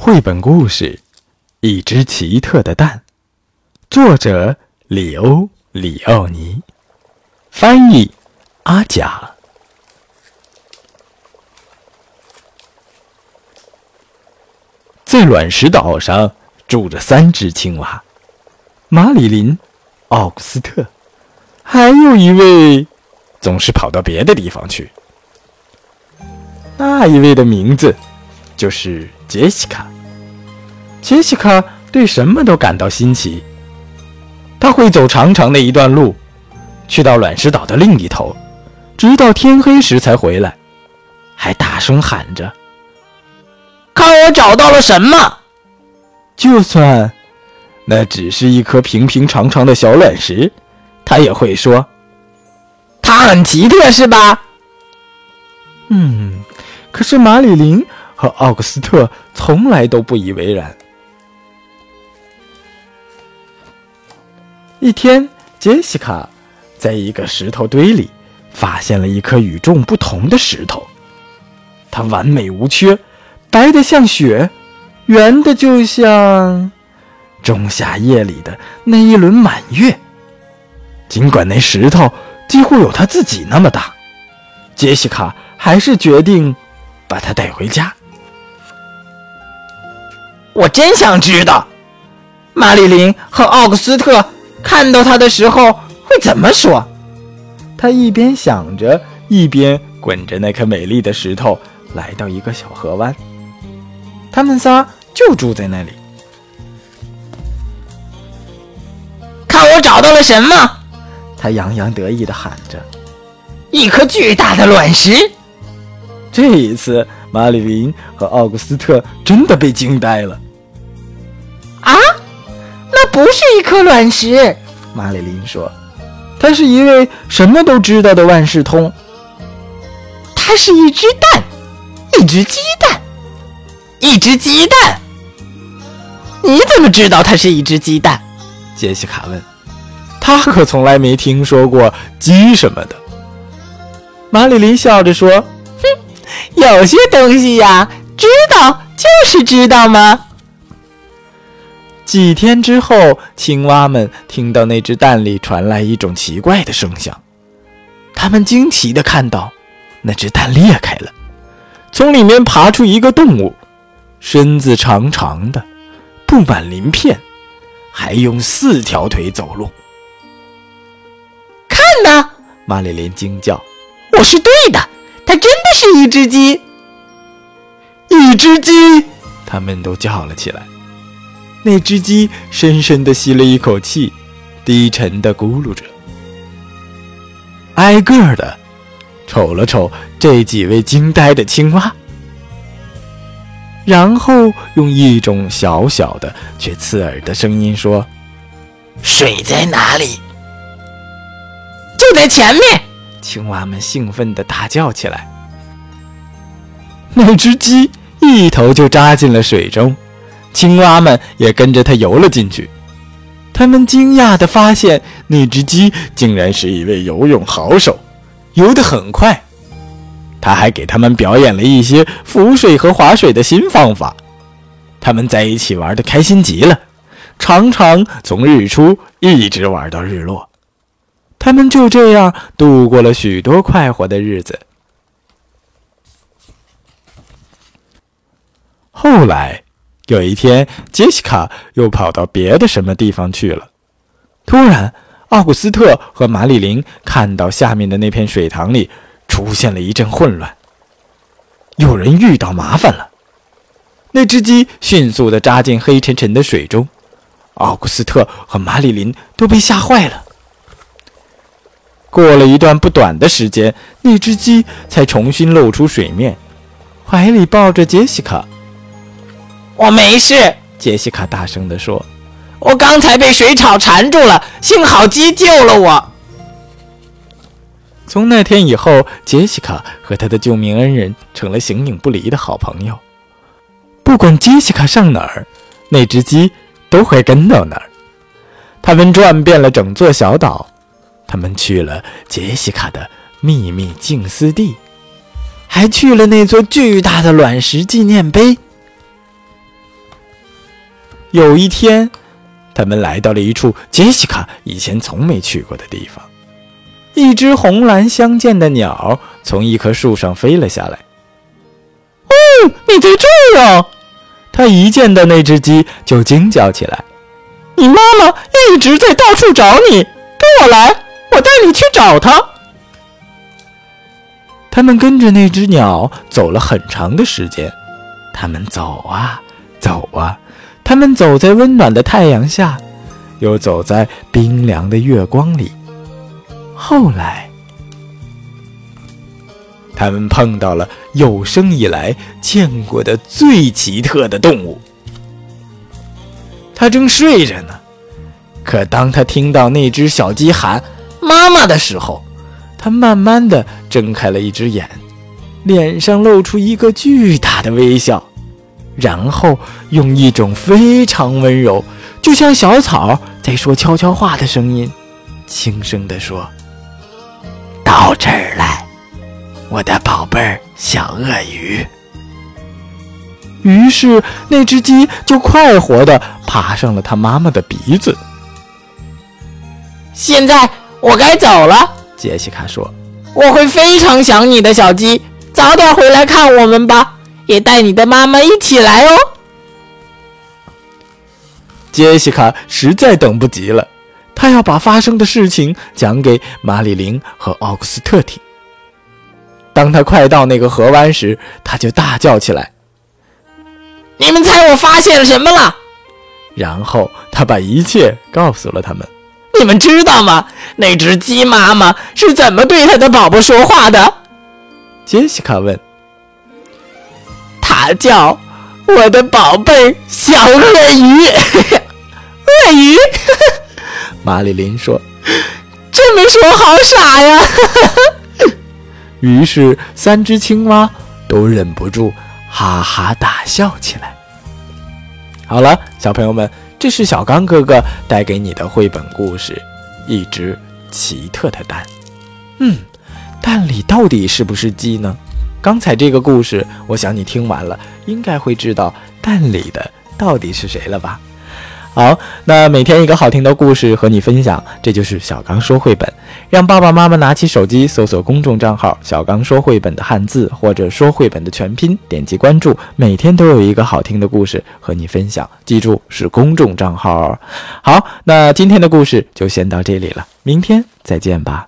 绘本故事《一只奇特的蛋》，作者里欧·里奥尼，翻译阿甲。在卵石岛上住着三只青蛙：马里琳、奥古斯特，还有一位总是跑到别的地方去。那一位的名字就是杰西卡。杰西卡对什么都感到新奇。他会走长长的一段路，去到卵石岛的另一头，直到天黑时才回来，还大声喊着：“看我找到了什么！”就算那只是一颗平平常常的小卵石，他也会说：“它很奇特，是吧？”嗯，可是马里琳和奥古斯特从来都不以为然。一天，杰西卡在一个石头堆里发现了一颗与众不同的石头。它完美无缺，白的像雪，圆的就像仲夏夜里的那一轮满月。尽管那石头几乎有他自己那么大，杰西卡还是决定把它带回家。我真想知道，马里琳和奥古斯特。看到他的时候会怎么说？他一边想着，一边滚着那颗美丽的石头，来到一个小河湾。他们仨就住在那里。看我找到了什么！他洋洋得意地喊着：“一颗巨大的卵石！”这一次，马里林和奥古斯特真的被惊呆了。啊！那不是一颗卵石，马里琳说：“他是一位什么都知道的万事通。它是一只蛋，一只鸡蛋，一只鸡蛋。你怎么知道它是一只鸡蛋？”杰西卡问。他可从来没听说过鸡什么的。马里琳笑着说：“哼，有些东西呀，知道就是知道嘛。”几天之后，青蛙们听到那只蛋里传来一种奇怪的声响。他们惊奇地看到，那只蛋裂开了，从里面爬出一个动物，身子长长的，布满鳞片，还用四条腿走路。看呐！玛丽莲惊叫：“我是对的，它真的是一只鸡！一只鸡！”他们都叫了起来。那只鸡深深地吸了一口气，低沉地咕噜着，挨个的瞅了瞅这几位惊呆的青蛙，然后用一种小小的却刺耳的声音说：“水在哪里？”“就在前面！”青蛙们兴奋地大叫起来。那只鸡一头就扎进了水中。青蛙们也跟着他游了进去。他们惊讶地发现，那只鸡竟然是一位游泳好手，游得很快。他还给他们表演了一些浮水和划水的新方法。他们在一起玩得开心极了，常常从日出一直玩到日落。他们就这样度过了许多快活的日子。后来。有一天，杰西卡又跑到别的什么地方去了。突然，奥古斯特和马里琳看到下面的那片水塘里出现了一阵混乱，有人遇到麻烦了。那只鸡迅速地扎进黑沉沉的水中，奥古斯特和马里琳都被吓坏了。过了一段不短的时间，那只鸡才重新露出水面，怀里抱着杰西卡。我没事，杰西卡大声地说：“我刚才被水草缠住了，幸好鸡救了我。”从那天以后，杰西卡和他的救命恩人成了形影不离的好朋友。不管杰西卡上哪儿，那只鸡都会跟到哪儿。他们转遍了整座小岛，他们去了杰西卡的秘密静思地，还去了那座巨大的卵石纪念碑。有一天，他们来到了一处杰西卡以前从没去过的地方。一只红蓝相间的鸟从一棵树上飞了下来。“哦，你在这儿啊！”他一见到那只鸡就惊叫起来。“你妈妈一直在到处找你，跟我来，我带你去找她。”他们跟着那只鸟走了很长的时间。他们走啊走啊，他们走在温暖的太阳下，又走在冰凉的月光里。后来，他们碰到了有生以来见过的最奇特的动物。他正睡着呢，可当他听到那只小鸡喊“妈妈”的时候，他慢慢的睁开了一只眼，脸上露出一个巨大的微笑，然后用一种非常温柔，就像小草在说悄悄话的声音，轻声地说。到这儿来，我的宝贝儿小鳄鱼。于是那只鸡就快活的爬上了它妈妈的鼻子。现在我该走了，杰西卡说：“我会非常想你的，小鸡，早点回来看我们吧，也带你的妈妈一起来哦。”杰西卡实在等不及了。她要把发生的事情讲给马里琳和奥古斯特听。当他快到那个河湾时，他就大叫起来：“你们猜我发现了什么了？”然后他把一切告诉了他们。你们知道吗？那只鸡妈妈是怎么对它的宝宝说话的？杰西卡问。它叫我的宝贝小鳄鱼，鳄鱼。马里琳说：“这么说好傻呀！” 于是三只青蛙都忍不住哈哈大笑起来。好了，小朋友们，这是小刚哥哥带给你的绘本故事《一只奇特的蛋》。嗯，蛋里到底是不是鸡呢？刚才这个故事，我想你听完了，应该会知道蛋里的到底是谁了吧？好，那每天一个好听的故事和你分享，这就是小刚说绘本。让爸爸妈妈拿起手机搜索公众账号“小刚说绘本”的汉字或者说绘本的全拼，点击关注，每天都有一个好听的故事和你分享。记住是公众账号。好，那今天的故事就先到这里了，明天再见吧。